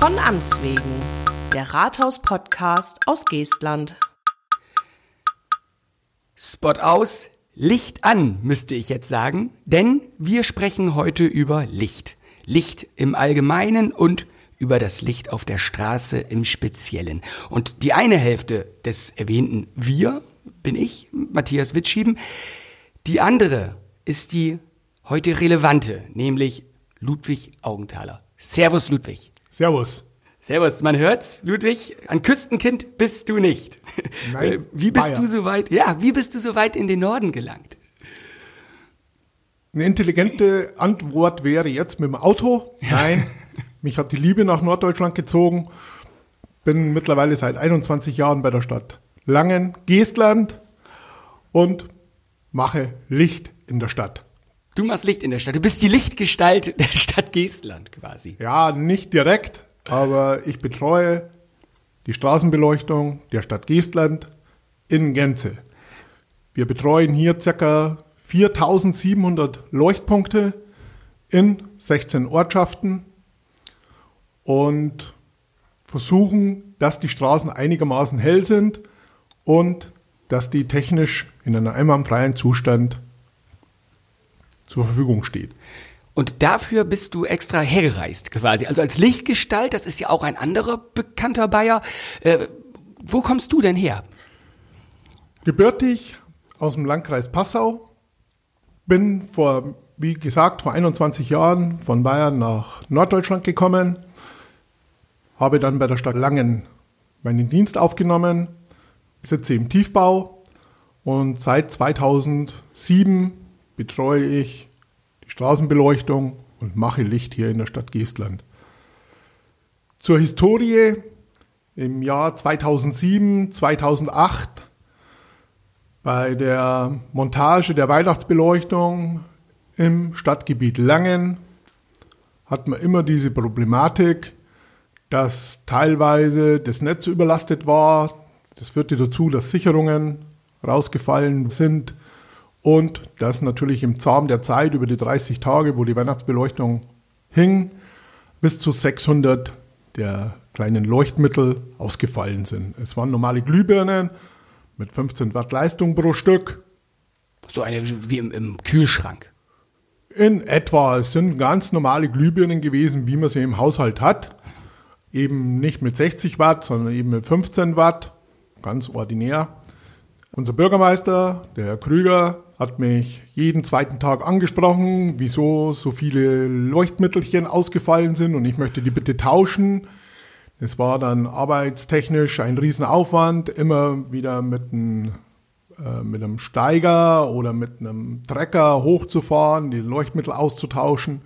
Von Amts wegen, der Rathaus-Podcast aus Geestland. Spot aus, Licht an, müsste ich jetzt sagen, denn wir sprechen heute über Licht. Licht im Allgemeinen und über das Licht auf der Straße im Speziellen. Und die eine Hälfte des erwähnten Wir bin ich, Matthias Witschieben. Die andere ist die heute relevante, nämlich Ludwig Augenthaler. Servus, Ludwig. Servus. Servus, man hört's, Ludwig. Ein Küstenkind bist du nicht. Nein, wie bist Bayer. du so weit? Ja, wie bist du so weit in den Norden gelangt? Eine intelligente Antwort wäre jetzt mit dem Auto. Nein, mich hat die Liebe nach Norddeutschland gezogen. Bin mittlerweile seit 21 Jahren bei der Stadt Langen, Geestland und mache Licht in der Stadt. Du machst Licht in der Stadt. Du bist die Lichtgestalt der Stadt Geestland quasi. Ja, nicht direkt, aber ich betreue die Straßenbeleuchtung der Stadt Geestland in Gänze. Wir betreuen hier ca. 4700 Leuchtpunkte in 16 Ortschaften und versuchen, dass die Straßen einigermaßen hell sind und dass die technisch in einem einwandfreien Zustand zur Verfügung steht. Und dafür bist du extra hergereist quasi. Also als Lichtgestalt, das ist ja auch ein anderer bekannter Bayer. Äh, wo kommst du denn her? Gebürtig aus dem Landkreis Passau, bin vor, wie gesagt, vor 21 Jahren von Bayern nach Norddeutschland gekommen, habe dann bei der Stadt Langen meinen Dienst aufgenommen, sitze im Tiefbau und seit 2007 betreue ich die Straßenbeleuchtung und mache Licht hier in der Stadt Geestland. Zur Historie im Jahr 2007, 2008 bei der Montage der Weihnachtsbeleuchtung im Stadtgebiet Langen hat man immer diese Problematik, dass teilweise das Netz überlastet war. Das führte dazu, dass Sicherungen rausgefallen sind und dass natürlich im Zaum der Zeit über die 30 Tage, wo die Weihnachtsbeleuchtung hing, bis zu 600 der kleinen Leuchtmittel ausgefallen sind. Es waren normale Glühbirnen mit 15 Watt Leistung pro Stück. So eine wie im, im Kühlschrank. In etwa, es sind ganz normale Glühbirnen gewesen, wie man sie im Haushalt hat. Eben nicht mit 60 Watt, sondern eben mit 15 Watt. Ganz ordinär. Unser Bürgermeister, der Herr Krüger, hat mich jeden zweiten Tag angesprochen, wieso so viele Leuchtmittelchen ausgefallen sind und ich möchte die bitte tauschen. Es war dann arbeitstechnisch ein Riesenaufwand, immer wieder mit einem, äh, mit einem Steiger oder mit einem Trecker hochzufahren, die Leuchtmittel auszutauschen.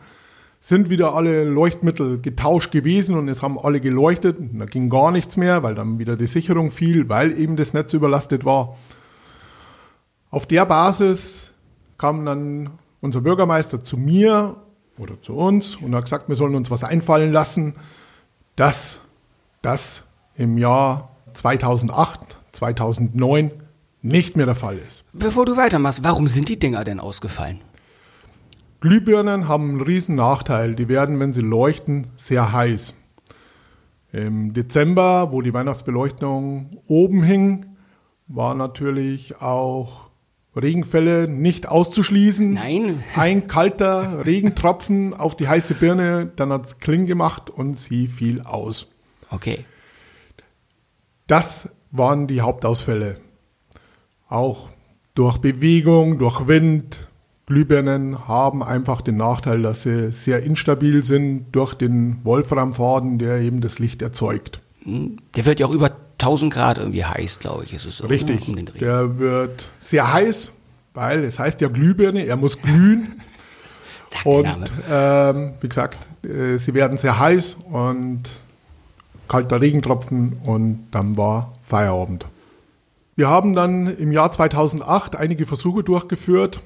Sind wieder alle Leuchtmittel getauscht gewesen und es haben alle geleuchtet. Und da ging gar nichts mehr, weil dann wieder die Sicherung fiel, weil eben das Netz überlastet war. Auf der Basis kam dann unser Bürgermeister zu mir oder zu uns und hat gesagt, wir sollen uns was einfallen lassen, dass das im Jahr 2008, 2009 nicht mehr der Fall ist. Bevor du weitermachst, warum sind die Dinger denn ausgefallen? Glühbirnen haben einen riesen Nachteil. Die werden, wenn sie leuchten, sehr heiß. Im Dezember, wo die Weihnachtsbeleuchtung oben hing, war natürlich auch Regenfälle nicht auszuschließen. Nein. Ein kalter Regentropfen auf die heiße Birne, dann hat es Kling gemacht und sie fiel aus. Okay. Das waren die Hauptausfälle. Auch durch Bewegung, durch Wind. Glühbirnen haben einfach den Nachteil, dass sie sehr instabil sind durch den Wolframfaden, der eben das Licht erzeugt. Der wird ja auch über 1000 Grad irgendwie heiß, glaube ich. Ist es so, Richtig. ne? Um. Der wird sehr heiß, weil es heißt ja Glühbirne, er muss glühen. Sagt Und ähm, wie gesagt, äh, sie werden sehr heiß und kalter Regentropfen und dann war Feierabend. Wir haben dann im Jahr 2008 einige Versuche durchgeführt,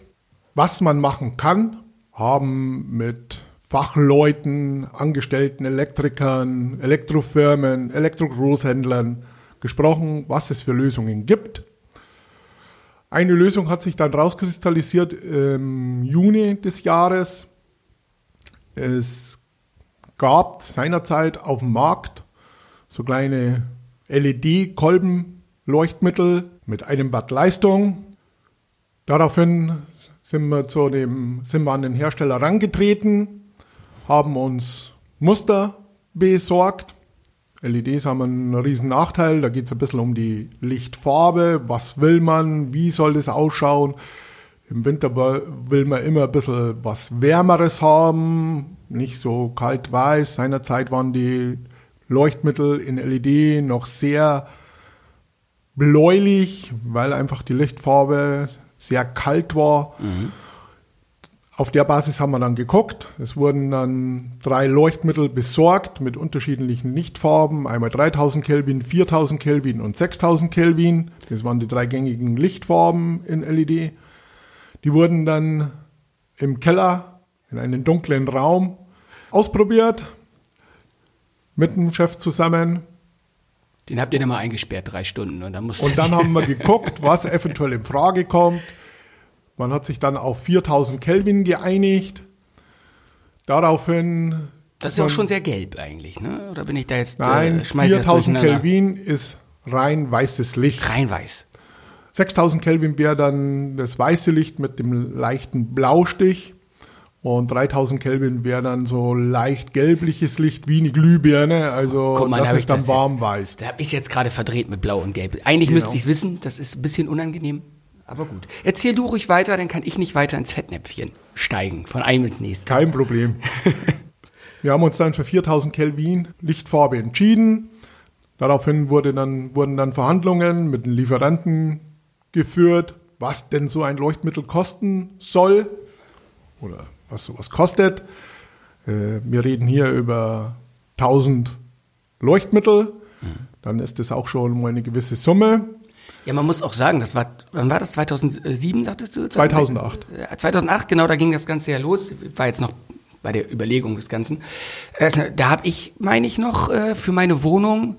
was man machen kann, haben mit Fachleuten, angestellten Elektrikern, Elektrofirmen, Elektrogroßhändlern gesprochen, was es für Lösungen gibt. Eine Lösung hat sich dann rauskristallisiert im Juni des Jahres. Es gab seinerzeit auf dem Markt so kleine LED-Kolbenleuchtmittel mit einem Watt Leistung. Daraufhin sind wir, zu dem, sind wir an den Hersteller herangetreten, haben uns Muster besorgt. LEDs haben einen riesen Nachteil, da geht es ein bisschen um die Lichtfarbe, was will man, wie soll das ausschauen. Im Winter will man immer ein bisschen was Wärmeres haben, nicht so kalt-weiß. Seinerzeit waren die Leuchtmittel in LED noch sehr bläulich, weil einfach die Lichtfarbe sehr kalt war. Mhm. Auf der Basis haben wir dann geguckt. Es wurden dann drei Leuchtmittel besorgt mit unterschiedlichen Lichtfarben. Einmal 3000 Kelvin, 4000 Kelvin und 6000 Kelvin. Das waren die drei gängigen Lichtfarben in LED. Die wurden dann im Keller in einem dunklen Raum ausprobiert. Mit dem Chef zusammen. Den habt ihr dann mal eingesperrt, drei Stunden. Und dann, und dann haben wir geguckt, was eventuell in Frage kommt. Man hat sich dann auf 4000 Kelvin geeinigt. Daraufhin. Das ist ja auch schon sehr gelb eigentlich, ne? Oder bin ich da jetzt. Nein, äh, 4000 Kelvin ist rein weißes Licht. Rein weiß. 6000 Kelvin wäre dann das weiße Licht mit dem leichten Blaustich. Und 3000 Kelvin wäre dann so leicht gelbliches Licht wie eine Glühbirne. Also Guck mal, das da ist dann warm-weiß. Da habe ich jetzt gerade verdreht mit Blau und Gelb. Eigentlich genau. müsste ich es wissen, das ist ein bisschen unangenehm. Aber gut. Erzähl du ruhig weiter, dann kann ich nicht weiter ins Fettnäpfchen steigen, von einem ins nächste. Kein Problem. Wir haben uns dann für 4000 Kelvin Lichtfarbe entschieden. Daraufhin wurde dann, wurden dann Verhandlungen mit den Lieferanten geführt, was denn so ein Leuchtmittel kosten soll oder was sowas kostet. Äh, wir reden hier über 1000 Leuchtmittel. Mhm. Dann ist das auch schon mal eine gewisse Summe. Ja, man muss auch sagen, das war, wann war das? 2007, sagtest du? 2008. 2008, genau, da ging das Ganze ja los. War jetzt noch bei der Überlegung des Ganzen. Äh, da habe ich, meine ich noch, äh, für meine Wohnung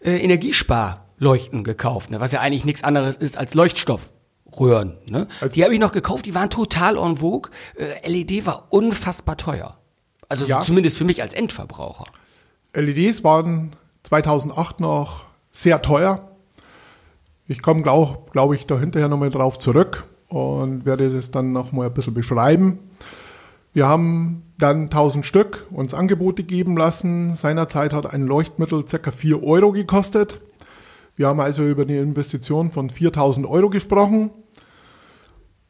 äh, Energiesparleuchten gekauft, ne? was ja eigentlich nichts anderes ist als Leuchtstoffröhren. Ne? Also die habe ich noch gekauft, die waren total en vogue. LED war unfassbar teuer. Also ja. zumindest für mich als Endverbraucher. LEDs waren 2008 noch sehr teuer. Ich komme, glaube glaub ich, da hinterher nochmal drauf zurück und werde es dann nochmal ein bisschen beschreiben. Wir haben dann 1000 Stück uns Angebote geben lassen. Seinerzeit hat ein Leuchtmittel ca. 4 Euro gekostet. Wir haben also über eine Investition von 4000 Euro gesprochen.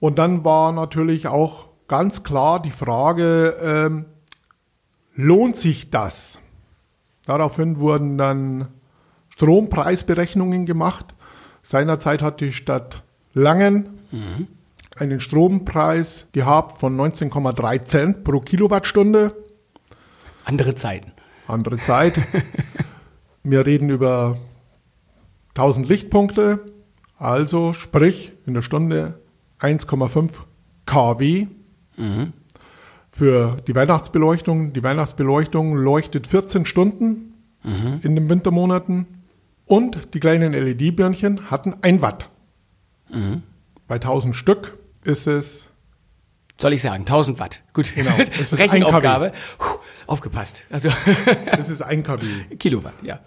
Und dann war natürlich auch ganz klar die Frage, ähm, lohnt sich das? Daraufhin wurden dann Strompreisberechnungen gemacht. Seinerzeit hat die Stadt Langen mhm. einen Strompreis gehabt von 19,3 Cent pro Kilowattstunde. Andere Zeiten. Andere Zeit. Wir reden über 1000 Lichtpunkte, also sprich in der Stunde 1,5 kW. Mhm. Für die Weihnachtsbeleuchtung. Die Weihnachtsbeleuchtung leuchtet 14 Stunden mhm. in den Wintermonaten. Und die kleinen LED-Birnchen hatten ein Watt. Mhm. Bei 1000 Stück ist es. Soll ich sagen, 1000 Watt. Gut. Genau. Es ist Rechenaufgabe. Puh, aufgepasst. Also. es ist ein kW. Kilowatt, ja.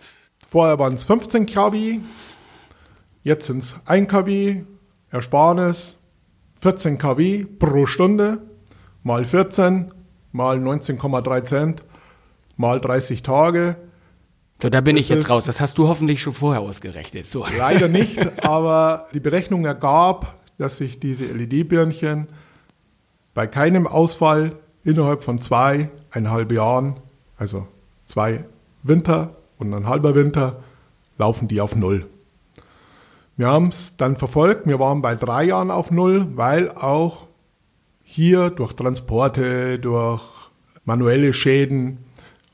Vorher waren es 15 kW. Jetzt sind es 1 kW. Ersparnis 14 kW pro Stunde mal 14 mal 19,3 Cent mal 30 Tage so, da bin das ich jetzt raus. Das hast du hoffentlich schon vorher ausgerechnet. So. Leider nicht, aber die Berechnung ergab, dass sich diese LED-Birnchen bei keinem Ausfall innerhalb von zweieinhalb Jahren, also zwei Winter und ein halber Winter, laufen die auf Null. Wir haben es dann verfolgt, wir waren bei drei Jahren auf Null, weil auch hier durch Transporte, durch manuelle Schäden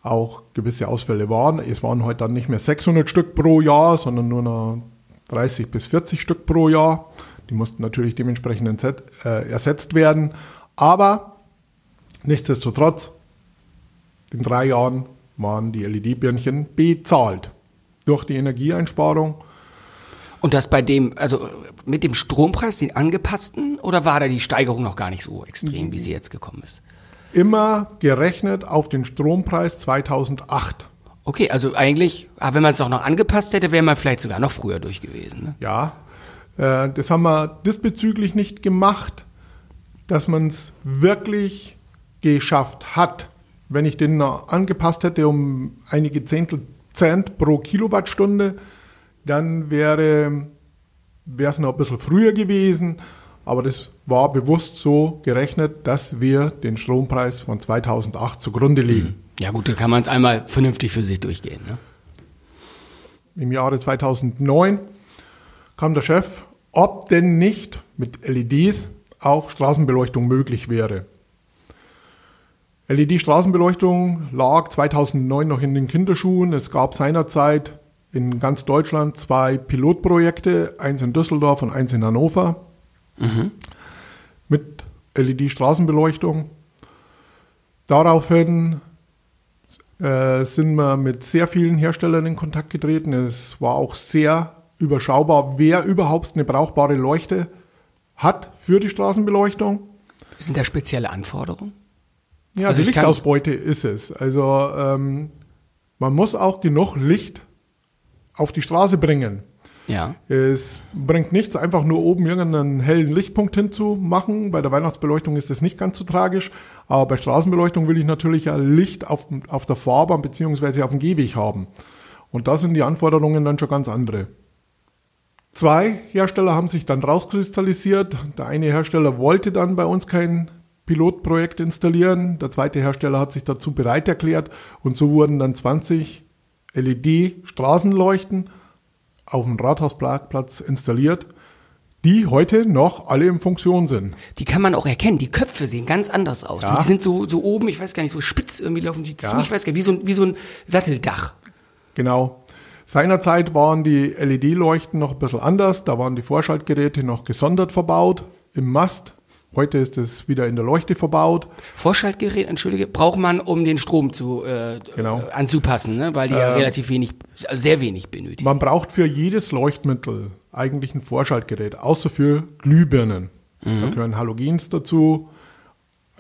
auch gewisse Ausfälle waren. Es waren heute dann nicht mehr 600 Stück pro Jahr, sondern nur noch 30 bis 40 Stück pro Jahr. Die mussten natürlich dementsprechend äh, ersetzt werden. Aber nichtsdestotrotz, in drei Jahren waren die LED-Birnchen bezahlt durch die Energieeinsparung. Und das bei dem, also mit dem Strompreis, den angepassten, oder war da die Steigerung noch gar nicht so extrem, wie sie jetzt gekommen ist? Immer gerechnet auf den Strompreis 2008. Okay, also eigentlich, ah, wenn man es auch noch angepasst hätte, wäre man vielleicht sogar noch früher durch gewesen. Ne? Ja, äh, das haben wir diesbezüglich nicht gemacht, dass man es wirklich geschafft hat. Wenn ich den noch angepasst hätte um einige Zehntel Cent pro Kilowattstunde, dann wäre es noch ein bisschen früher gewesen. Aber das war bewusst so gerechnet, dass wir den Strompreis von 2008 zugrunde legen. Ja gut, da kann man es einmal vernünftig für sich durchgehen. Ne? Im Jahre 2009 kam der Chef, ob denn nicht mit LEDs auch Straßenbeleuchtung möglich wäre. LED-Straßenbeleuchtung lag 2009 noch in den Kinderschuhen. Es gab seinerzeit in ganz Deutschland zwei Pilotprojekte, eins in Düsseldorf und eins in Hannover, mhm. mit LED-Straßenbeleuchtung. Daraufhin äh, sind wir mit sehr vielen Herstellern in Kontakt getreten. Es war auch sehr überschaubar, wer überhaupt eine brauchbare Leuchte hat für die Straßenbeleuchtung. Sind da spezielle Anforderungen? Ja, also die Lichtausbeute ist es. Also ähm, man muss auch genug Licht auf die Straße bringen. Ja. Es bringt nichts, einfach nur oben irgendeinen hellen Lichtpunkt hinzumachen. Bei der Weihnachtsbeleuchtung ist das nicht ganz so tragisch. Aber bei Straßenbeleuchtung will ich natürlich Licht auf, auf der Fahrbahn beziehungsweise auf dem Gehweg haben. Und da sind die Anforderungen dann schon ganz andere. Zwei Hersteller haben sich dann rauskristallisiert. Der eine Hersteller wollte dann bei uns kein Pilotprojekt installieren. Der zweite Hersteller hat sich dazu bereit erklärt und so wurden dann 20 LED-Straßenleuchten auf dem Rathausparkplatz installiert, die heute noch alle in Funktion sind. Die kann man auch erkennen. Die Köpfe sehen ganz anders aus. Ja. Die sind so, so oben, ich weiß gar nicht, so spitz irgendwie laufen die ja. zu. Ich weiß gar nicht, wie so, wie so ein Satteldach. Genau. Seinerzeit waren die LED-Leuchten noch ein bisschen anders. Da waren die Vorschaltgeräte noch gesondert verbaut im Mast. Heute ist es wieder in der Leuchte verbaut. Vorschaltgerät, entschuldige, braucht man, um den Strom zu äh, genau. äh, anzupassen, ne? weil die äh, ja relativ wenig, sehr wenig benötigen. Man braucht für jedes Leuchtmittel eigentlich ein Vorschaltgerät, außer für Glühbirnen. Mhm. Da gehören Halogens dazu.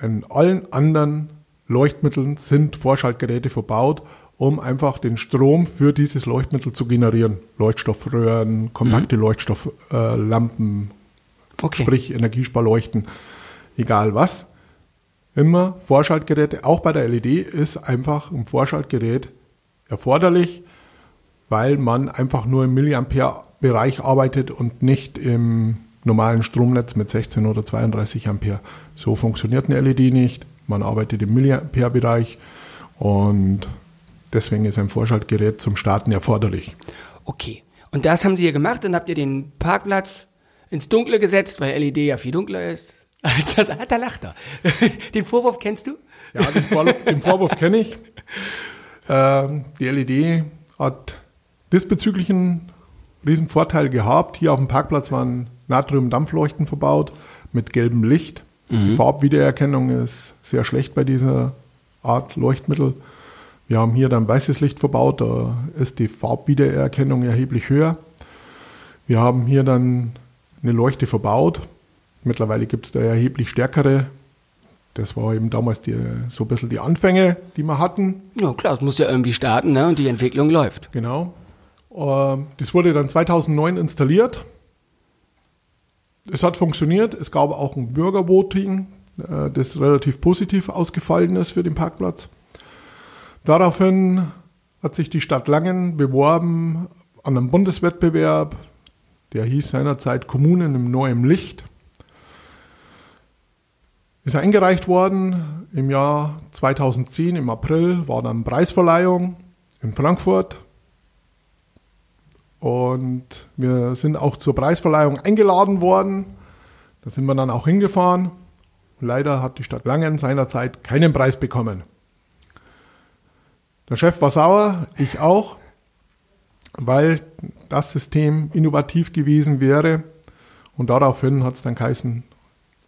In allen anderen Leuchtmitteln sind Vorschaltgeräte verbaut, um einfach den Strom für dieses Leuchtmittel zu generieren. Leuchtstoffröhren, kompakte mhm. Leuchtstofflampen, Okay. Sprich Energiesparleuchten, egal was. Immer Vorschaltgeräte, auch bei der LED ist einfach ein Vorschaltgerät erforderlich, weil man einfach nur im Milliampere-Bereich arbeitet und nicht im normalen Stromnetz mit 16 oder 32 Ampere. So funktioniert eine LED nicht. Man arbeitet im Milliampere-Bereich und deswegen ist ein Vorschaltgerät zum Starten erforderlich. Okay. Und das haben Sie hier gemacht, dann habt ihr den Parkplatz ins Dunkle gesetzt, weil LED ja viel dunkler ist als das. Ah, da lacht er. Den Vorwurf kennst du? Ja, den, Vor den Vorwurf kenne ich. Ähm, die LED hat diesbezüglich einen riesen Vorteil gehabt. Hier auf dem Parkplatz waren Natrium-Dampfleuchten verbaut mit gelbem Licht. Mhm. Die Farbwiedererkennung ist sehr schlecht bei dieser Art Leuchtmittel. Wir haben hier dann weißes Licht verbaut, da ist die Farbwiedererkennung erheblich höher. Wir haben hier dann eine Leuchte verbaut. Mittlerweile gibt es da erheblich stärkere. Das war eben damals die, so ein bisschen die Anfänge, die wir hatten. Ja klar, es muss ja irgendwie starten ne? und die Entwicklung läuft. Genau. Ähm, das wurde dann 2009 installiert. Es hat funktioniert. Es gab auch ein Bürgervoting, äh, das relativ positiv ausgefallen ist für den Parkplatz. Daraufhin hat sich die Stadt Langen beworben an einem Bundeswettbewerb der hieß seinerzeit Kommunen im neuen Licht. Ist eingereicht worden im Jahr 2010, im April, war dann Preisverleihung in Frankfurt. Und wir sind auch zur Preisverleihung eingeladen worden. Da sind wir dann auch hingefahren. Leider hat die Stadt Langen seinerzeit keinen Preis bekommen. Der Chef war sauer, ich auch weil das System innovativ gewesen wäre. Und daraufhin hat es dann geheißen,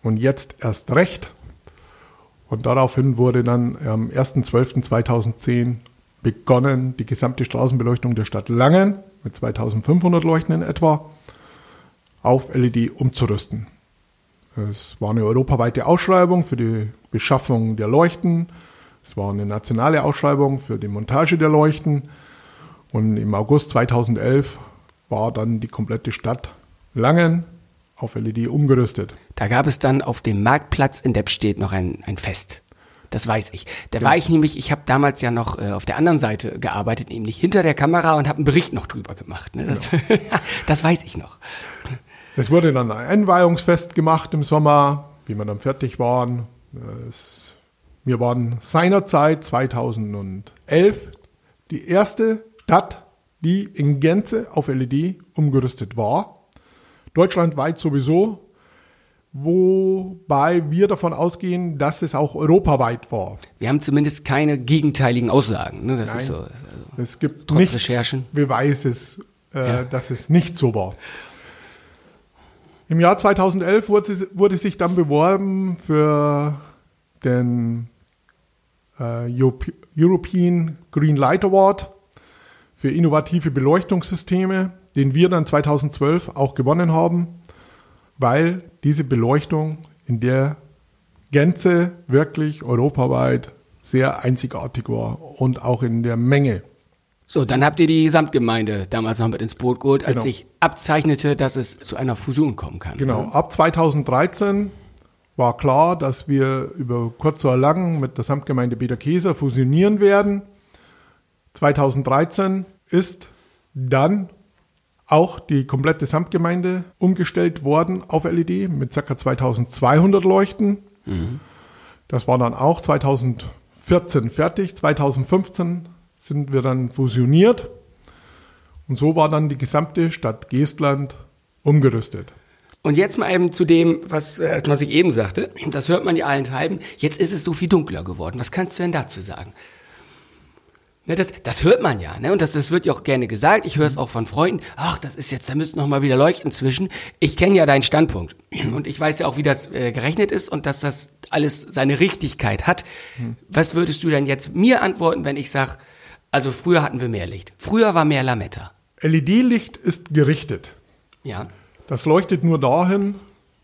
und jetzt erst recht. Und daraufhin wurde dann am 1.12.2010 begonnen, die gesamte Straßenbeleuchtung der Stadt Langen mit 2500 Leuchten in etwa auf LED umzurüsten. Es war eine europaweite Ausschreibung für die Beschaffung der Leuchten. Es war eine nationale Ausschreibung für die Montage der Leuchten. Und im August 2011 war dann die komplette Stadt Langen auf LED umgerüstet. Da gab es dann auf dem Marktplatz in Deppstedt noch ein, ein Fest. Das weiß ich. Da ja. war ich nämlich, ich habe damals ja noch äh, auf der anderen Seite gearbeitet, nämlich hinter der Kamera und habe einen Bericht noch drüber gemacht. Ne? Das, genau. das weiß ich noch. Es wurde dann ein Einweihungsfest gemacht im Sommer, wie wir dann fertig waren. Es, wir waren seinerzeit 2011 die erste Stadt, die in Gänze auf LED umgerüstet war. Deutschlandweit sowieso, wobei wir davon ausgehen, dass es auch europaweit war. Wir haben zumindest keine gegenteiligen Aussagen. Ne? Das Nein, ist so, also es gibt trotz nichts Recherchen. Beweises, äh, ja. dass es nicht so war. Im Jahr 2011 wurde, wurde sich dann beworben für den äh, European Green Light Award für innovative Beleuchtungssysteme, den wir dann 2012 auch gewonnen haben weil diese Beleuchtung in der Gänze wirklich europaweit sehr einzigartig war und auch in der Menge. So, dann habt ihr die Samtgemeinde damals noch mit ins Boot geholt, als genau. sich abzeichnete, dass es zu einer Fusion kommen kann. Genau, ne? ab 2013 war klar, dass wir über kurz oder lang mit der Samtgemeinde Bederkeser fusionieren werden. 2013 ist dann auch die komplette Samtgemeinde umgestellt worden auf LED mit ca. 2200 Leuchten. Mhm. Das war dann auch 2014 fertig. 2015 sind wir dann fusioniert. Und so war dann die gesamte Stadt Geestland umgerüstet. Und jetzt mal eben zu dem, was, äh, was ich eben sagte. Das hört man ja allenthalben. Jetzt ist es so viel dunkler geworden. Was kannst du denn dazu sagen? Ne, das, das hört man ja, ne? Und das, das wird ja auch gerne gesagt. Ich höre es auch von Freunden. Ach, das ist jetzt, da müsste noch mal wieder leuchten zwischen. Ich kenne ja deinen Standpunkt und ich weiß ja auch, wie das äh, gerechnet ist und dass das alles seine Richtigkeit hat. Hm. Was würdest du denn jetzt mir antworten, wenn ich sage, also früher hatten wir mehr Licht, früher war mehr Lametta. LED-Licht ist gerichtet. Ja. Das leuchtet nur dahin,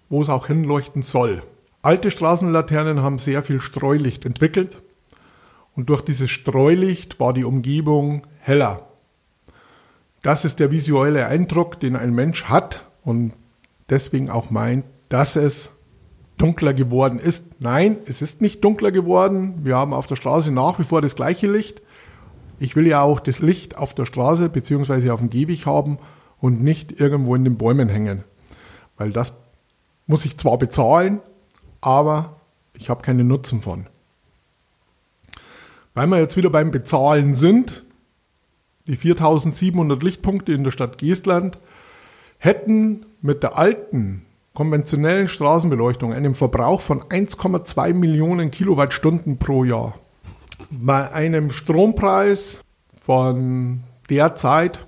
wo es auch hinleuchten soll. Alte Straßenlaternen haben sehr viel Streulicht entwickelt und durch dieses Streulicht war die Umgebung heller. Das ist der visuelle Eindruck, den ein Mensch hat und deswegen auch meint, dass es dunkler geworden ist. Nein, es ist nicht dunkler geworden. Wir haben auf der Straße nach wie vor das gleiche Licht. Ich will ja auch das Licht auf der Straße bzw. auf dem Gehweg haben und nicht irgendwo in den Bäumen hängen. Weil das muss ich zwar bezahlen, aber ich habe keinen Nutzen von. Weil wir jetzt wieder beim Bezahlen sind, die 4700 Lichtpunkte in der Stadt Geestland hätten mit der alten konventionellen Straßenbeleuchtung einen Verbrauch von 1,2 Millionen Kilowattstunden pro Jahr. Bei einem Strompreis von derzeit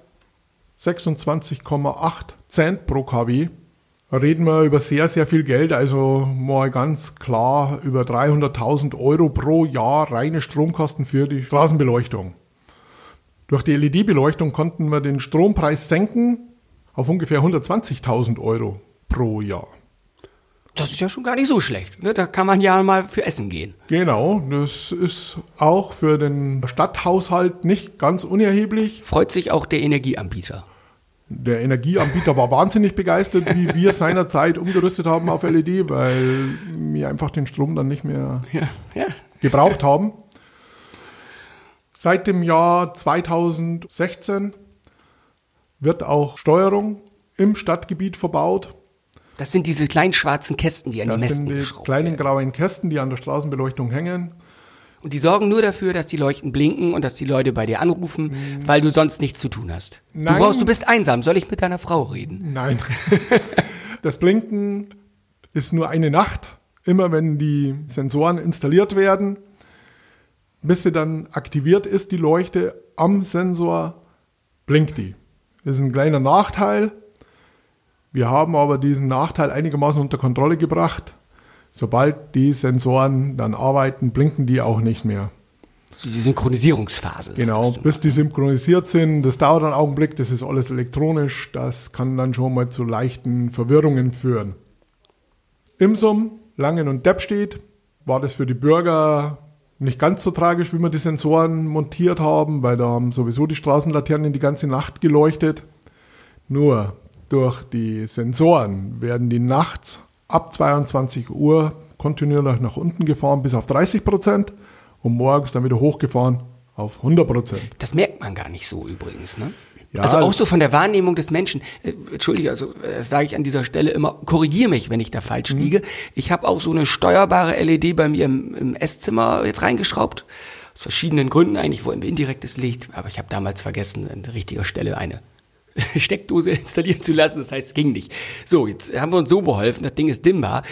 26,8 Cent pro kW reden wir über sehr, sehr viel Geld, also mal ganz klar über 300.000 Euro pro Jahr reine Stromkosten für die Straßenbeleuchtung. Durch die LED-Beleuchtung konnten wir den Strompreis senken auf ungefähr 120.000 Euro pro Jahr. Das ist ja schon gar nicht so schlecht. Ne? Da kann man ja mal für Essen gehen. Genau, das ist auch für den Stadthaushalt nicht ganz unerheblich. Freut sich auch der Energieanbieter. Der Energieanbieter war wahnsinnig begeistert, wie wir seinerzeit umgerüstet haben auf LED, weil wir einfach den Strom dann nicht mehr ja, ja. gebraucht haben. Seit dem Jahr 2016 wird auch Steuerung im Stadtgebiet verbaut. Das sind diese kleinen schwarzen Kästen, die an das die Mästen sind die kleinen grauen Kästen, die an der Straßenbeleuchtung hängen. Und die sorgen nur dafür, dass die Leuchten blinken und dass die Leute bei dir anrufen, mhm. weil du sonst nichts zu tun hast. Nein. Du brauchst, du bist einsam. Soll ich mit deiner Frau reden? Nein. das Blinken ist nur eine Nacht. Immer wenn die Sensoren installiert werden, bis sie dann aktiviert ist, die Leuchte am Sensor, blinkt die. Das ist ein kleiner Nachteil. Wir haben aber diesen Nachteil einigermaßen unter Kontrolle gebracht. Sobald die Sensoren dann arbeiten, blinken die auch nicht mehr. Die Synchronisierungsphase. Genau, bis die synchronisiert sind. Das dauert einen Augenblick, das ist alles elektronisch. Das kann dann schon mal zu leichten Verwirrungen führen. Imsum, Langen und Deppstedt war das für die Bürger nicht ganz so tragisch, wie wir die Sensoren montiert haben, weil da haben sowieso die Straßenlaternen die ganze Nacht geleuchtet. Nur durch die Sensoren werden die nachts ab 22 Uhr kontinuierlich nach unten gefahren bis auf 30 Prozent und morgens dann wieder hochgefahren auf 100 Prozent. Das merkt man gar nicht so übrigens, ne? Ja, also auch so von der Wahrnehmung des Menschen. Äh, Entschuldige, also äh, das sage ich an dieser Stelle immer, korrigier mich, wenn ich da falsch mhm. liege. Ich habe auch so eine steuerbare LED bei mir im, im Esszimmer jetzt reingeschraubt. Aus verschiedenen Gründen. Eigentlich wollten wir indirektes Licht, aber ich habe damals vergessen, an richtiger Stelle eine Steckdose installieren zu lassen. Das heißt, es ging nicht. So, jetzt haben wir uns so beholfen. Das Ding ist dimmbar.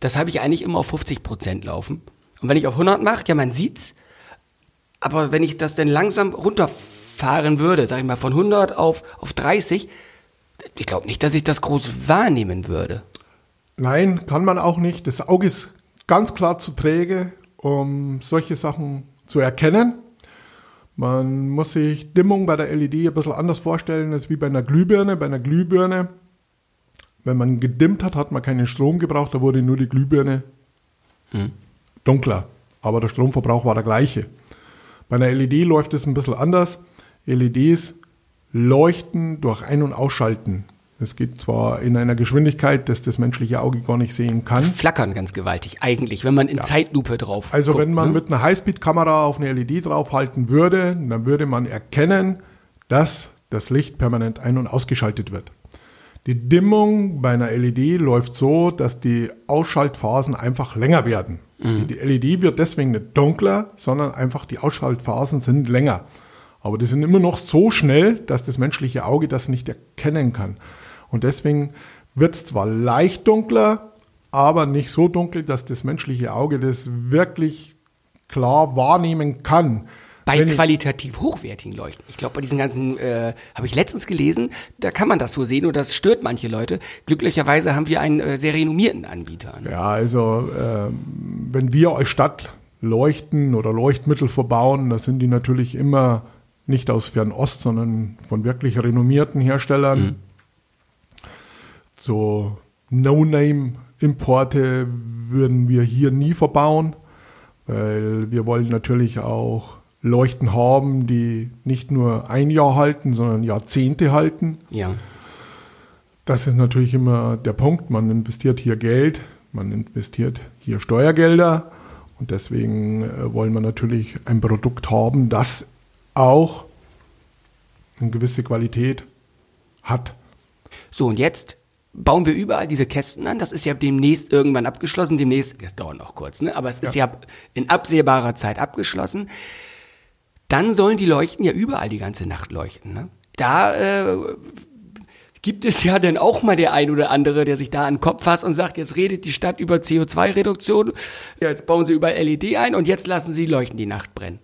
Das habe ich eigentlich immer auf 50 Prozent laufen. Und wenn ich auf 100 mache, ja, man sieht's. Aber wenn ich das dann langsam runterfahren würde, sag ich mal von 100 auf, auf 30, ich glaube nicht, dass ich das groß wahrnehmen würde. Nein, kann man auch nicht. Das Auge ist ganz klar zu träge, um solche Sachen zu erkennen. Man muss sich Dimmung bei der LED ein bisschen anders vorstellen als wie bei einer Glühbirne. Bei einer Glühbirne, wenn man gedimmt hat, hat man keinen Strom gebraucht, da wurde nur die Glühbirne hm. dunkler. Aber der Stromverbrauch war der gleiche. Bei einer LED läuft es ein bisschen anders. LEDs leuchten durch Ein- und Ausschalten. Es geht zwar in einer Geschwindigkeit, dass das menschliche Auge gar nicht sehen kann. Flackern ganz gewaltig eigentlich, wenn man in ja. Zeitlupe drauf Also guckt, wenn man ne? mit einer Highspeed-Kamera auf eine LED draufhalten würde, dann würde man erkennen, dass das Licht permanent ein- und ausgeschaltet wird. Die Dimmung bei einer LED läuft so, dass die Ausschaltphasen einfach länger werden. Mhm. Die LED wird deswegen nicht dunkler, sondern einfach die Ausschaltphasen sind länger. Aber die sind immer noch so schnell, dass das menschliche Auge das nicht erkennen kann. Und deswegen wird es zwar leicht dunkler, aber nicht so dunkel, dass das menschliche Auge das wirklich klar wahrnehmen kann. Bei qualitativ hochwertigen Leuchten. Ich glaube, bei diesen ganzen, äh, habe ich letztens gelesen, da kann man das so sehen und das stört manche Leute. Glücklicherweise haben wir einen äh, sehr renommierten Anbieter. Ne? Ja, also äh, wenn wir euch Stadt leuchten oder Leuchtmittel verbauen, da sind die natürlich immer nicht aus Fernost, sondern von wirklich renommierten Herstellern. Mhm so No-Name-Importe würden wir hier nie verbauen, weil wir wollen natürlich auch Leuchten haben, die nicht nur ein Jahr halten, sondern Jahrzehnte halten. Ja. Das ist natürlich immer der Punkt. Man investiert hier Geld, man investiert hier Steuergelder und deswegen äh, wollen wir natürlich ein Produkt haben, das auch eine gewisse Qualität hat. So, und jetzt bauen wir überall diese Kästen an. Das ist ja demnächst irgendwann abgeschlossen. Demnächst, das dauert noch kurz, ne? aber es ja. ist ja in absehbarer Zeit abgeschlossen. Dann sollen die Leuchten ja überall die ganze Nacht leuchten. Ne? Da äh, gibt es ja dann auch mal der ein oder andere, der sich da an den Kopf fasst und sagt, jetzt redet die Stadt über CO2-Reduktion, ja, jetzt bauen sie überall LED ein und jetzt lassen sie Leuchten die Nacht brennen.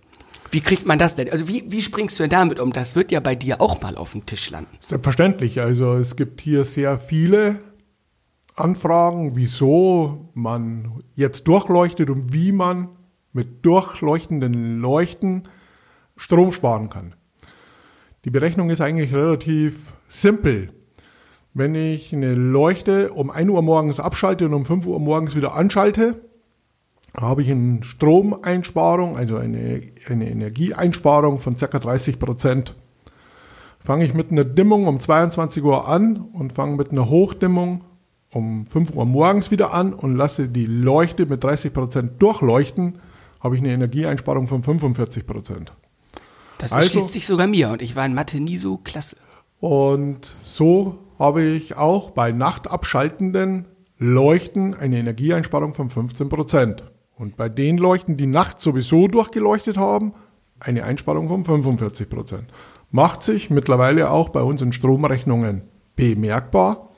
Wie kriegt man das denn? Also wie, wie springst du denn damit um? Das wird ja bei dir auch mal auf dem Tisch landen. Selbstverständlich. Also es gibt hier sehr viele Anfragen, wieso man jetzt durchleuchtet und wie man mit durchleuchtenden Leuchten Strom sparen kann. Die Berechnung ist eigentlich relativ simpel. Wenn ich eine Leuchte um 1 Uhr morgens abschalte und um 5 Uhr morgens wieder anschalte, habe ich eine Stromeinsparung, also eine, eine Energieeinsparung von ca. 30 Prozent. Fange ich mit einer Dimmung um 22 Uhr an und fange mit einer Hochdimmung um 5 Uhr morgens wieder an und lasse die Leuchte mit 30 Prozent durchleuchten, habe ich eine Energieeinsparung von 45 Prozent. Das also, erschließt sich sogar mir und ich war in Mathe nie so klasse. Und so habe ich auch bei nachtabschaltenden Leuchten eine Energieeinsparung von 15 Prozent. Und bei den Leuchten, die nachts sowieso durchgeleuchtet haben, eine Einsparung von 45 Prozent. Macht sich mittlerweile auch bei unseren Stromrechnungen bemerkbar.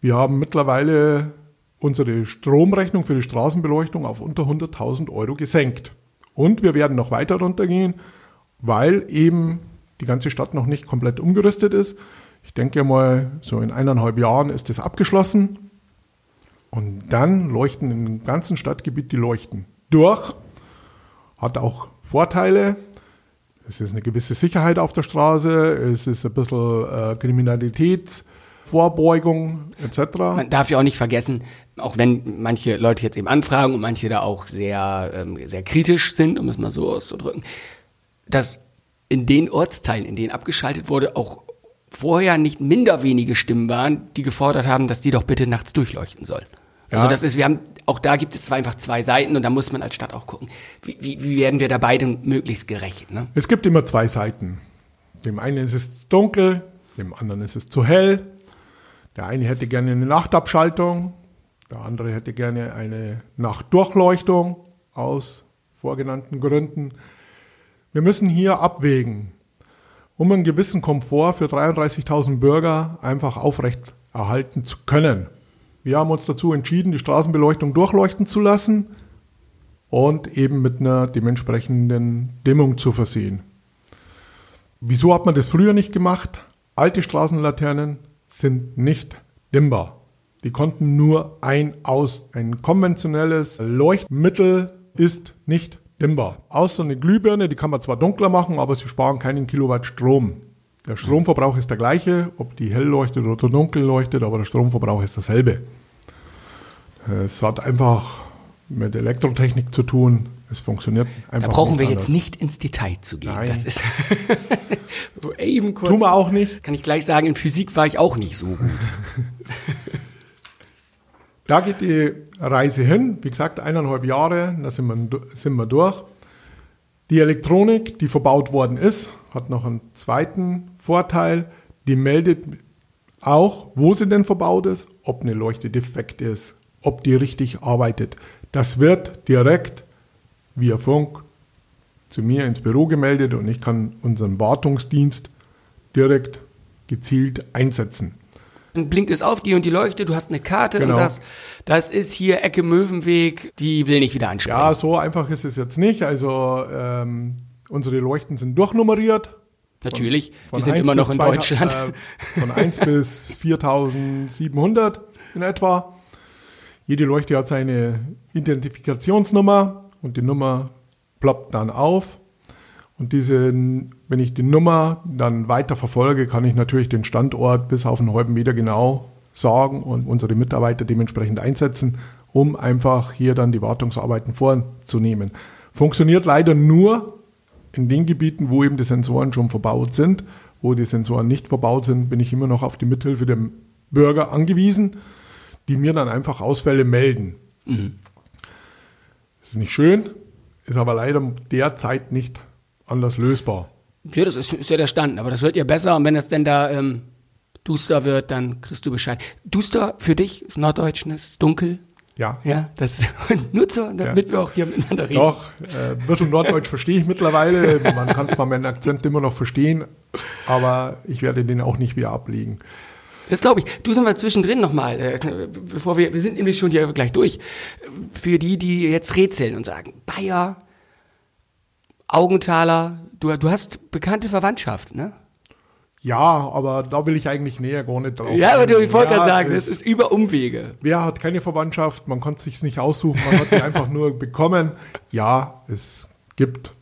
Wir haben mittlerweile unsere Stromrechnung für die Straßenbeleuchtung auf unter 100.000 Euro gesenkt. Und wir werden noch weiter runtergehen, weil eben die ganze Stadt noch nicht komplett umgerüstet ist. Ich denke mal, so in eineinhalb Jahren ist es abgeschlossen. Und dann leuchten im ganzen Stadtgebiet die Leuchten durch. Hat auch Vorteile. Es ist eine gewisse Sicherheit auf der Straße. Es ist ein bisschen äh, Kriminalität Vorbeugung etc. Man darf ja auch nicht vergessen, auch wenn manche Leute jetzt eben anfragen und manche da auch sehr, ähm, sehr kritisch sind, um es mal so auszudrücken, dass in den Ortsteilen, in denen abgeschaltet wurde, auch vorher nicht minder wenige Stimmen waren, die gefordert haben, dass die doch bitte nachts durchleuchten sollen. Also Ja. das ist, wir haben, auch da gibt es zwar einfach zwei Seiten und da muss man als Stadt auch gucken, wie, wie, wie werden wir da beiden möglichst gerecht. Ne? Es gibt immer zwei Seiten. Dem einen ist es dunkel, dem anderen ist es zu hell. Der eine hätte gerne eine Nachtabschaltung, der andere hätte gerne eine Nachtdurchleuchtung aus vorgenannten Gründen. Wir müssen hier abwägen, um einen gewissen Komfort für 33.000 Bürger einfach aufrecht erhalten zu können. Wir haben uns dazu entschieden, die Straßenbeleuchtung durchleuchten zu lassen und eben mit einer dementsprechenden Dimmung zu versehen. Wieso hat man das früher nicht gemacht? Alte Straßenlaternen sind nicht dimmbar. Die konnten nur ein aus. Ein konventionelles Leuchtmittel ist nicht dimmbar. Außer eine Glühbirne, die kann man zwar dunkler machen, aber sie sparen keinen Kilowatt Strom. Der Stromverbrauch ist der gleiche, ob die hell leuchtet oder dunkel leuchtet, aber der Stromverbrauch ist dasselbe. Es hat einfach mit Elektrotechnik zu tun. Es funktioniert einfach Da brauchen wir anders. jetzt nicht ins Detail zu gehen. Nein. Das ist so eben kurz. Tun wir auch nicht. Kann ich gleich sagen, in Physik war ich auch nicht so gut. Da geht die Reise hin. Wie gesagt, eineinhalb Jahre, da sind wir, sind wir durch. Die Elektronik, die verbaut worden ist, hat noch einen zweiten Vorteil. Die meldet auch, wo sie denn verbaut ist, ob eine Leuchte defekt ist, ob die richtig arbeitet. Das wird direkt via Funk zu mir ins Büro gemeldet und ich kann unseren Wartungsdienst direkt gezielt einsetzen. Dann blinkt es auf, die und die Leuchte, du hast eine Karte und Genau. sagst, das ist hier Ecke Möwenweg, die will nicht wieder ansprechen. Ja, so einfach ist es jetzt nicht. Also ähm, unsere Leuchten sind durchnummeriert. Natürlich, Von wir sind 1 immer noch in zwei- Deutschland. Äh, von 1 bis 4700 in etwa. Jede Leuchte hat seine Identifikationsnummer und die Nummer ploppt dann auf. Und diese, wenn ich die Nummer dann weiter verfolge, kann ich natürlich den Standort bis auf einen halben Meter genau sagen und unsere Mitarbeiter dementsprechend einsetzen, um einfach hier dann die Wartungsarbeiten vorzunehmen. Funktioniert leider nur in den Gebieten, wo eben die Sensoren schon verbaut sind. Wo die Sensoren nicht verbaut sind, bin ich immer noch auf die Mithilfe der Bürger angewiesen, die mir dann einfach Ausfälle melden. Das ist nicht schön, ist aber leider derzeit nicht anders lösbar. Ja, das ist, ist ja der Stand, aber das wird ja besser und wenn es denn da ähm, duster wird, dann kriegst du Bescheid. Duster für dich ist Norddeutsch, ne? ist dunkel. Ja, Ja, das nur so, damit wir auch hier miteinander reden. doch, äh, Mittel- und Norddeutsch verstehe ich mittlerweile. Man kann zwar meinen Akzent immer noch verstehen, aber ich werde den auch nicht wieder ablegen. Das glaube ich. Du sind wir zwischendrin nochmal, äh, bevor wir, wir sind nämlich schon hier gleich durch. Für die, die jetzt rätseln und sagen, Bayer, Augenthaler, du, du hast bekannte Verwandtschaft, ne? Ja, aber da will ich eigentlich näher gar nicht drauf Ja, aber du, ich wollte Ja, gerade sagen, es- das ist über Umwege. Wer hat keine Verwandtschaft? Man konnte sich nicht aussuchen, man hat die einfach nur bekommen. Ja, es gibt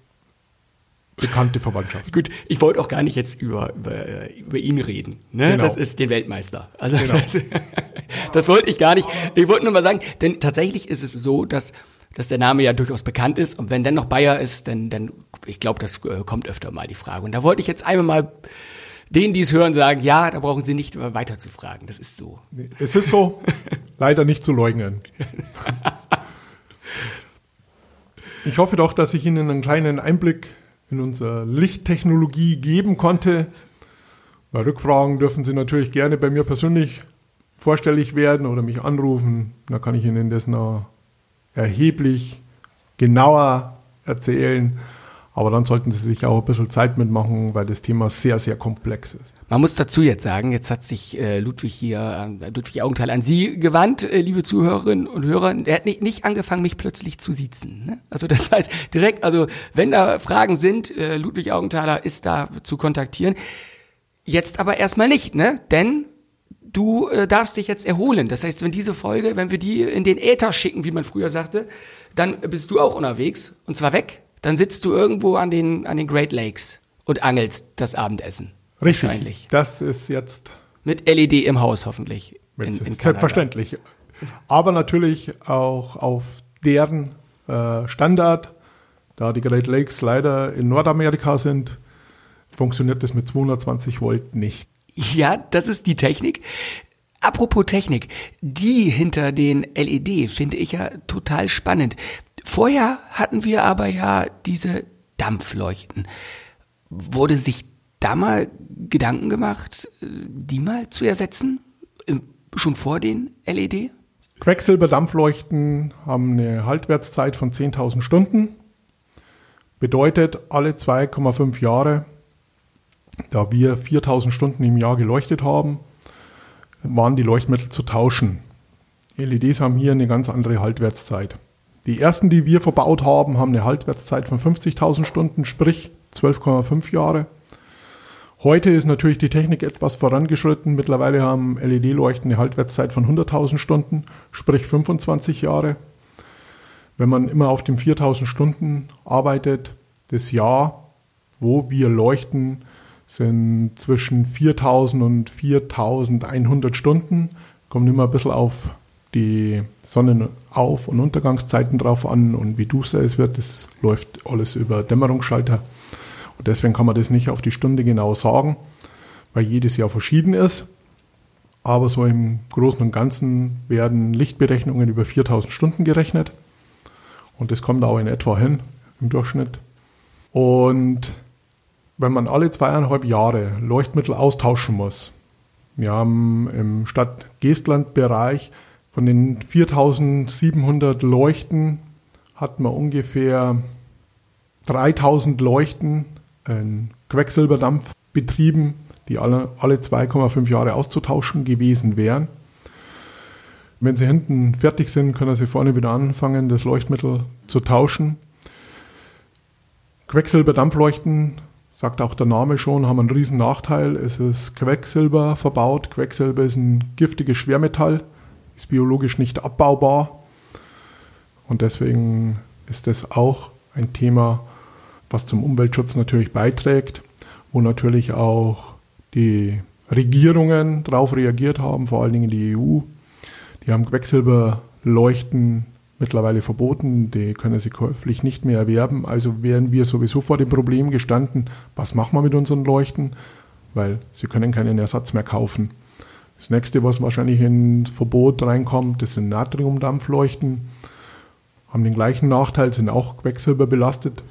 bekannte Verwandtschaft. Gut, ich wollte auch gar nicht jetzt über, über, über ihn reden. Ne? Genau. Das ist den Weltmeister. Also Genau. das, das wollte ich gar nicht. Ich wollte nur mal sagen, denn tatsächlich ist es so, dass, dass der Name ja durchaus bekannt ist. Und wenn dann noch Bayer ist, dann, dann ich glaube, das äh, kommt öfter mal die Frage. Und da wollte ich jetzt einmal mal denen, die es hören, sagen, ja, da brauchen sie nicht weiter zu fragen. Das ist so. Es ist so, leider nicht zu leugnen. Ich hoffe doch, dass ich Ihnen einen kleinen Einblick in unsere Lichttechnologie geben konnte. Bei Rückfragen dürfen Sie natürlich gerne bei mir persönlich vorstellig werden oder mich anrufen. Da kann ich Ihnen das noch erheblich genauer erzählen. Aber dann sollten Sie sich auch ein bisschen Zeit mitmachen, weil das Thema sehr, sehr komplex ist. Man muss dazu jetzt sagen, jetzt hat sich äh, Ludwig hier, äh, Ludwig Augenthal an Sie gewandt, äh, liebe Zuhörerinnen und Hörer. Er hat nicht, angefangen, mich plötzlich zu siezen. Ne? Also das heißt direkt, also wenn da Fragen sind, Ludwig Augenthaler ist da zu kontaktieren. Jetzt aber erstmal nicht, ne? Denn du äh, darfst dich jetzt erholen. Das heißt, wenn diese Folge, wenn wir die in den Äther schicken, wie man früher sagte, dann bist du auch unterwegs und zwar weg. Dann sitzt du irgendwo an den, an den Great Lakes und angelst das Abendessen. Richtig. Wahrscheinlich. Das ist jetzt Mit LED im Haus hoffentlich. In, in Selbstverständlich. Aber natürlich auch auf deren äh, Standard, da die Great Lakes leider in Nordamerika sind, funktioniert das mit 220 Volt nicht. Ja, das ist die Technik. Apropos Technik, die hinter den LED finde ich ja total spannend. Vorher hatten wir aber ja diese Dampfleuchten. Wurde sich da mal Gedanken gemacht, die mal zu ersetzen? Schon vor den LED? Quecksilberdampfleuchten haben eine Haltwertszeit von 10.000 Stunden. Bedeutet, alle 2,5 Jahre, da wir 4.000 Stunden im Jahr geleuchtet haben, waren die Leuchtmittel zu tauschen. LEDs haben hier eine ganz andere Haltwertszeit. Die ersten, die wir verbaut haben, haben eine Haltwertszeit von 50.000 Stunden, sprich 12,5 Jahre. Heute ist natürlich die Technik etwas vorangeschritten. Mittlerweile haben LED-Leuchten eine Haltwertszeit von 100.000 Stunden, sprich 25 Jahre. Wenn man immer auf den 4.000 Stunden arbeitet, das Jahr, wo wir leuchten, sind zwischen 4.000 und 4.100 Stunden. Kommt immer ein bisschen auf die Sonnenauf- und Untergangszeiten drauf an und wie duster es wird. Das läuft alles über Dämmerungsschalter. Und deswegen kann man das nicht auf die Stunde genau sagen, weil jedes Jahr verschieden ist. Aber so im Großen und Ganzen werden Lichtberechnungen über 4000 Stunden gerechnet. Und das kommt auch in etwa hin im Durchschnitt. Und wenn man alle zweieinhalb Jahre Leuchtmittel austauschen muss, wir haben im Stadt-Geestland-Bereich von den 4700 Leuchten hat man ungefähr 3000 Leuchten in Quecksilberdampf betrieben, die alle, alle 2,5 Jahre auszutauschen gewesen wären. Wenn sie hinten fertig sind, können sie vorne wieder anfangen, das Leuchtmittel zu tauschen. Quecksilberdampfleuchten sagt auch der Name schon, haben einen riesen Nachteil. Es ist Quecksilber verbaut. Quecksilber ist ein giftiges Schwermetall, ist biologisch nicht abbaubar. Und deswegen ist das auch ein Thema, was zum Umweltschutz natürlich beiträgt, wo natürlich auch die Regierungen darauf reagiert haben, vor allen Dingen die EU. Die haben Quecksilberleuchten mittlerweile verboten, die können sie käuflich nicht mehr erwerben. Also wären wir sowieso vor dem Problem gestanden, was machen wir mit unseren Leuchten, weil sie können keinen Ersatz mehr kaufen. Das nächste, was wahrscheinlich ins Verbot reinkommt, das sind Natriumdampfleuchten. Haben den gleichen Nachteil, sind auch quecksilberbelastet.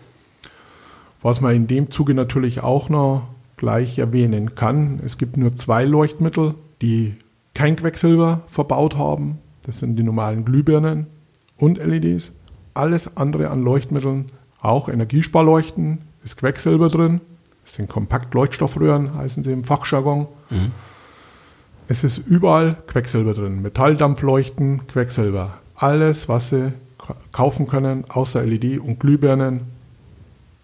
Was man in dem Zuge natürlich auch noch gleich erwähnen kann, es gibt nur zwei Leuchtmittel, die kein Quecksilber verbaut haben. Das sind die normalen Glühbirnen und LEDs. Alles andere an Leuchtmitteln, auch Energiesparleuchten, ist Quecksilber drin. Es sind Kompaktleuchtstoffröhren, heißen sie im Fachjargon. Mhm. Es ist überall Quecksilber drin. Metalldampfleuchten, Quecksilber. Alles, was Sie kaufen können, außer LED und Glühbirnen,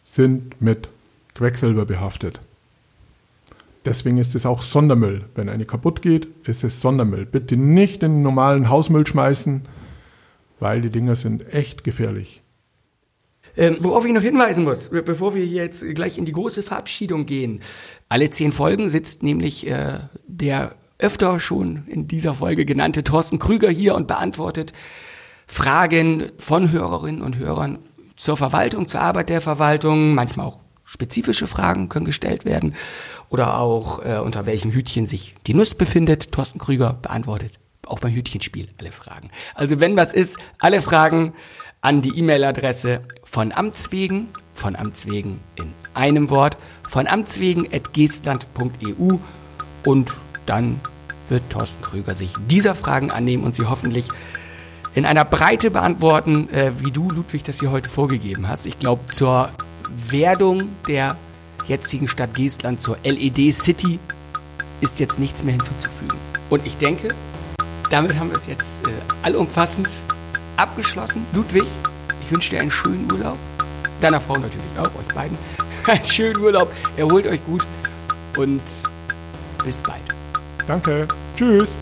sind mit Quecksilber behaftet. Deswegen ist es auch Sondermüll. Wenn eine kaputt geht, ist es Sondermüll. Bitte nicht in den normalen Hausmüll schmeißen, weil die Dinger sind echt gefährlich. Ähm, worauf ich noch hinweisen muss, bevor wir jetzt gleich in die große Verabschiedung gehen. Alle zehn Folgen sitzt nämlich äh, der öfter schon in dieser Folge genannte Thorsten Krüger hier und beantwortet Fragen von Hörerinnen und Hörern zur Verwaltung, zur Arbeit der Verwaltung, manchmal auch spezifische Fragen können gestellt werden oder auch äh, unter welchem Hütchen sich die Nuss befindet. Thorsten Krüger beantwortet auch beim Hütchenspiel alle Fragen. Also wenn was ist, alle Fragen an die E-Mail-Adresse von Amts wegen, von Amts wegen in einem Wort, von Amts geestland.eu und dann wird Thorsten Krüger sich dieser Fragen annehmen und sie hoffentlich in einer Breite beantworten, äh, wie du, Ludwig, das hier heute vorgegeben hast. Ich glaube, zur Werdung der jetzigen Stadt Geestland zur LED City ist jetzt nichts mehr hinzuzufügen. Und ich denke, damit haben wir es jetzt äh, allumfassend abgeschlossen. Ludwig, ich wünsche dir einen schönen Urlaub. Deiner Frau natürlich auch, euch beiden. Einen schönen Urlaub. Erholt euch gut und bis bald. Danke. Tschüss.